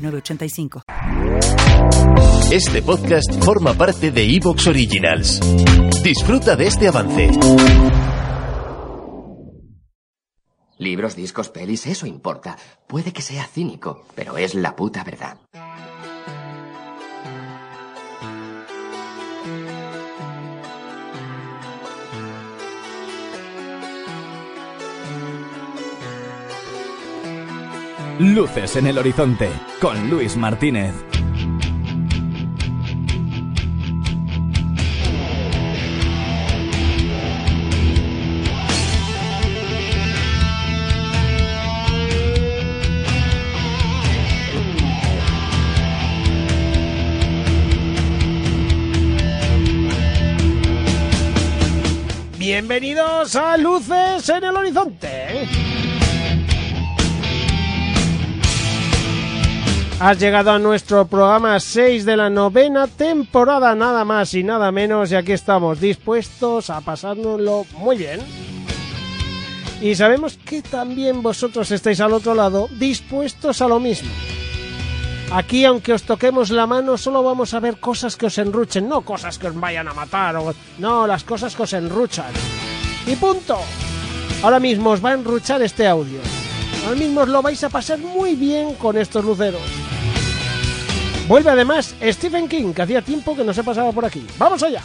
906985. Este podcast forma parte de Evox Originals. Disfruta de este avance. Libros, discos, pelis, eso importa. Puede que sea cínico, pero es la puta verdad. Luces en el horizonte con Luis Martínez. Bienvenidos a Luces en el Horizonte. Has llegado a nuestro programa 6 de la novena temporada, nada más y nada menos, y aquí estamos dispuestos a pasárnoslo muy bien. Y sabemos que también vosotros estáis al otro lado dispuestos a lo mismo. Aquí, aunque os toquemos la mano, solo vamos a ver cosas que os enruchen, no cosas que os vayan a matar, o... no, las cosas que os enruchan. Y punto. Ahora mismo os va a enruchar este audio. Ahora mismo os lo vais a pasar muy bien con estos luceros. Vuelve además Stephen King, que hacía tiempo que no se pasaba por aquí. ¡Vamos allá!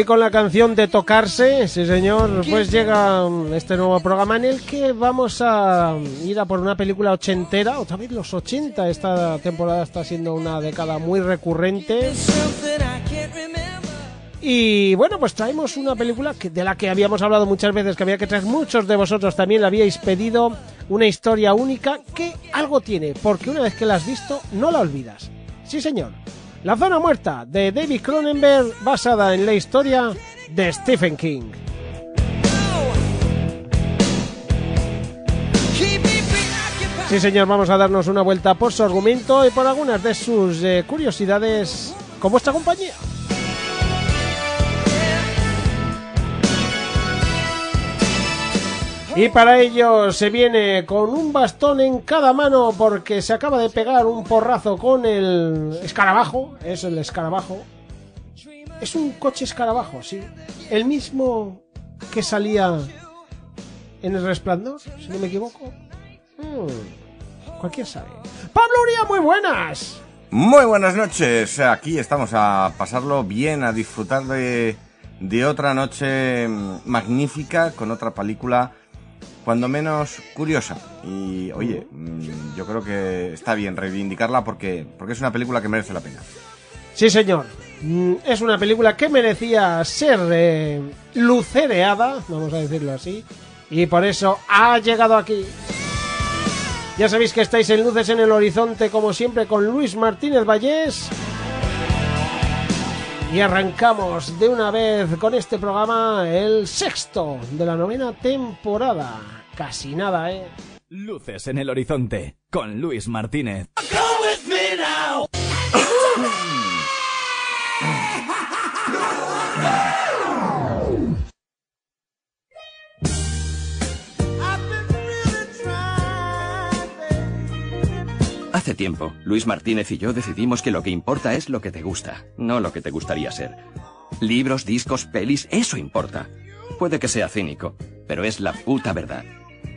Y con la canción de Tocarse, sí señor, pues llega este nuevo programa en el que vamos a ir a por una película ochentera, otra vez los 80, esta temporada está siendo una década muy recurrente. Y bueno, pues traemos una película que, de la que habíamos hablado muchas veces, que había que traer, muchos de vosotros también la habíais pedido, una historia única que algo tiene, porque una vez que la has visto, no la olvidas. Sí señor. La zona muerta de David Cronenberg basada en la historia de Stephen King. Sí señor, vamos a darnos una vuelta por su argumento y por algunas de sus eh, curiosidades con vuestra compañía. Y para ello se viene con un bastón en cada mano porque se acaba de pegar un porrazo con el escarabajo. Es el escarabajo. Es un coche escarabajo, sí. El mismo que salía en el resplandor, si no me equivoco. Hmm, cualquier sabe. Pablo Uría, muy buenas. Muy buenas noches. Aquí estamos a pasarlo bien, a disfrutar de otra noche magnífica con otra película cuando menos curiosa. Y oye, mm, yo creo que está bien reivindicarla porque, porque es una película que merece la pena. Sí, señor. Mm, Es una película que merecía ser eh, lucereada, vamos a decirlo así, y por eso ha llegado aquí. Ya sabéis que estáis en Luces en el Horizonte, como siempre, con Luis Martínez Vallés. Y arrancamos de una vez con este programa, el sexto de la novena temporada. Casi nada, ¿eh? Luces en el horizonte con Luis Martínez. Tiempo, Luis Martínez y yo decidimos que lo que importa es lo que te gusta, no lo que te gustaría ser. Libros, discos, pelis, eso importa. Puede que sea cínico, pero es la puta verdad.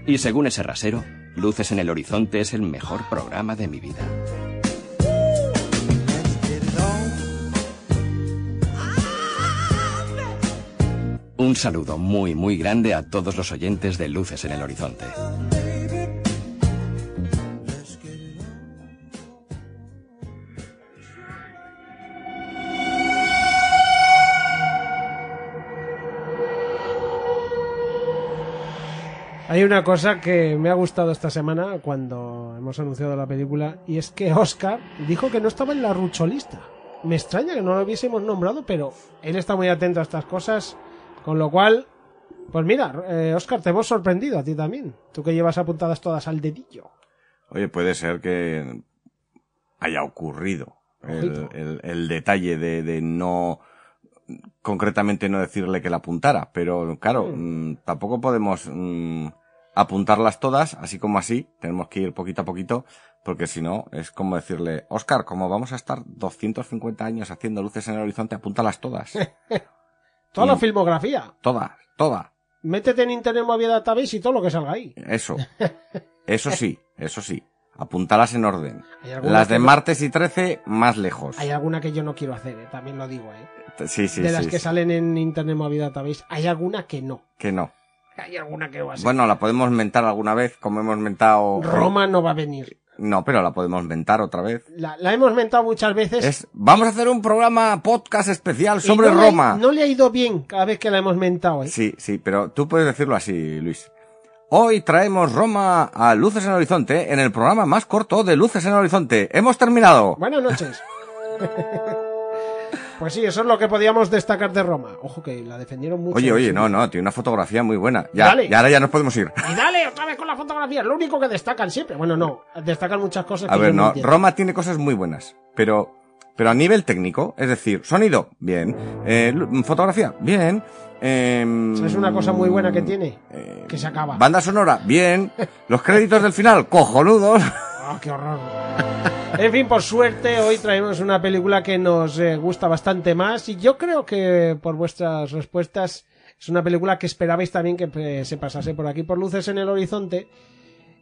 Y según ese rasero, Luces en el Horizonte es el mejor programa de mi vida. Un saludo muy, muy grande a todos los oyentes de Luces en el Horizonte. Hay una cosa que me ha gustado esta semana cuando hemos anunciado la película y es que Oscar dijo que no estaba en la rucholista. Me extraña que no lo hubiésemos nombrado, pero él está muy atento a estas cosas, con lo cual, pues mira, eh, Oscar, te hemos sorprendido a ti también. Tú que llevas apuntadas todas al dedillo. Oye, puede ser que haya ocurrido el, Ojito. el- el detalle de, de no concretamente no decirle que la apuntara, pero claro, mm, tampoco podemos mm, apuntarlas todas, así como así, tenemos que ir poquito a poquito, porque si no, es como decirle, Oscar, como vamos a estar 250 años haciendo luces en el horizonte, apúntalas todas, Toda la filmografía. todas, todas, Métete en Internet Movie Database y todo lo que salga ahí. eso, eso sí, eso sí, apúntalas en orden. Las de no- martes y 13, más lejos. Hay alguna que yo no quiero hacer, eh, también lo digo, eh. Sí, sí, de sí, las que sí. salen en Internet Movie Database, hay alguna que no. Que no. Hay alguna que va a ser. Bueno, la podemos mentar alguna vez, como hemos mentado. Roma no va a venir. No, pero la podemos mentar otra vez. La, la hemos mentado muchas veces. Es, vamos a hacer un programa podcast especial sobre no le ha- Roma. no le ha ido bien cada vez que la hemos mentado, ¿eh? Sí, sí, pero tú puedes decirlo así, Luis. Hoy traemos Roma a Luces en el Horizonte en el programa más corto de Luces en el Horizonte. Hemos terminado. Buenas noches. pues sí, eso es lo que podíamos destacar de Roma. Ojo que la defendieron mucho. Oye, oye, no, no, tiene una fotografía muy buena. Ya, Dale. y ahora ya nos podemos ir. Y dale otra vez con la fotografía, es lo único que destacan siempre. Bueno, no, destacan muchas cosas A que ver, no. Roma tiene cosas muy buenas, pero, pero a nivel técnico, es decir, sonido, bien, eh, fotografía, bien, em, ¿Sabes una cosa muy buena que tiene? eh, Que se acaba. Banda sonora, bien, los créditos del final, cojonudos. ¡Ah, qué horror! En fin, por suerte, hoy traemos una película que nos eh, gusta bastante más y yo creo que por vuestras respuestas es una película que esperabais también que eh, se pasase por aquí por luces en el horizonte.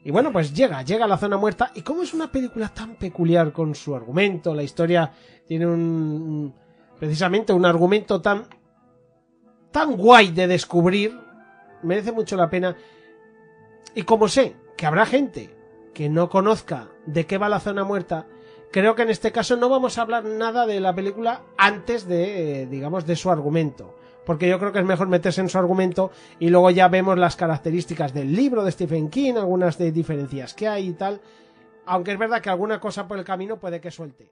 Y bueno, pues llega, llega a la zona muerta. Y como es una película tan peculiar con su argumento, la historia tiene un. precisamente un argumento tan. tan guay de descubrir, merece mucho la pena. Y como sé que habrá gente que no conozca de qué va la zona muerta, creo que en este caso no vamos a hablar nada de la película antes de, eh, digamos, de su argumento. Porque yo creo que es mejor meterse en su argumento y luego ya vemos las características del libro de Stephen King, algunas de diferencias que hay y tal. Aunque es verdad que alguna cosa por el camino puede que suelte.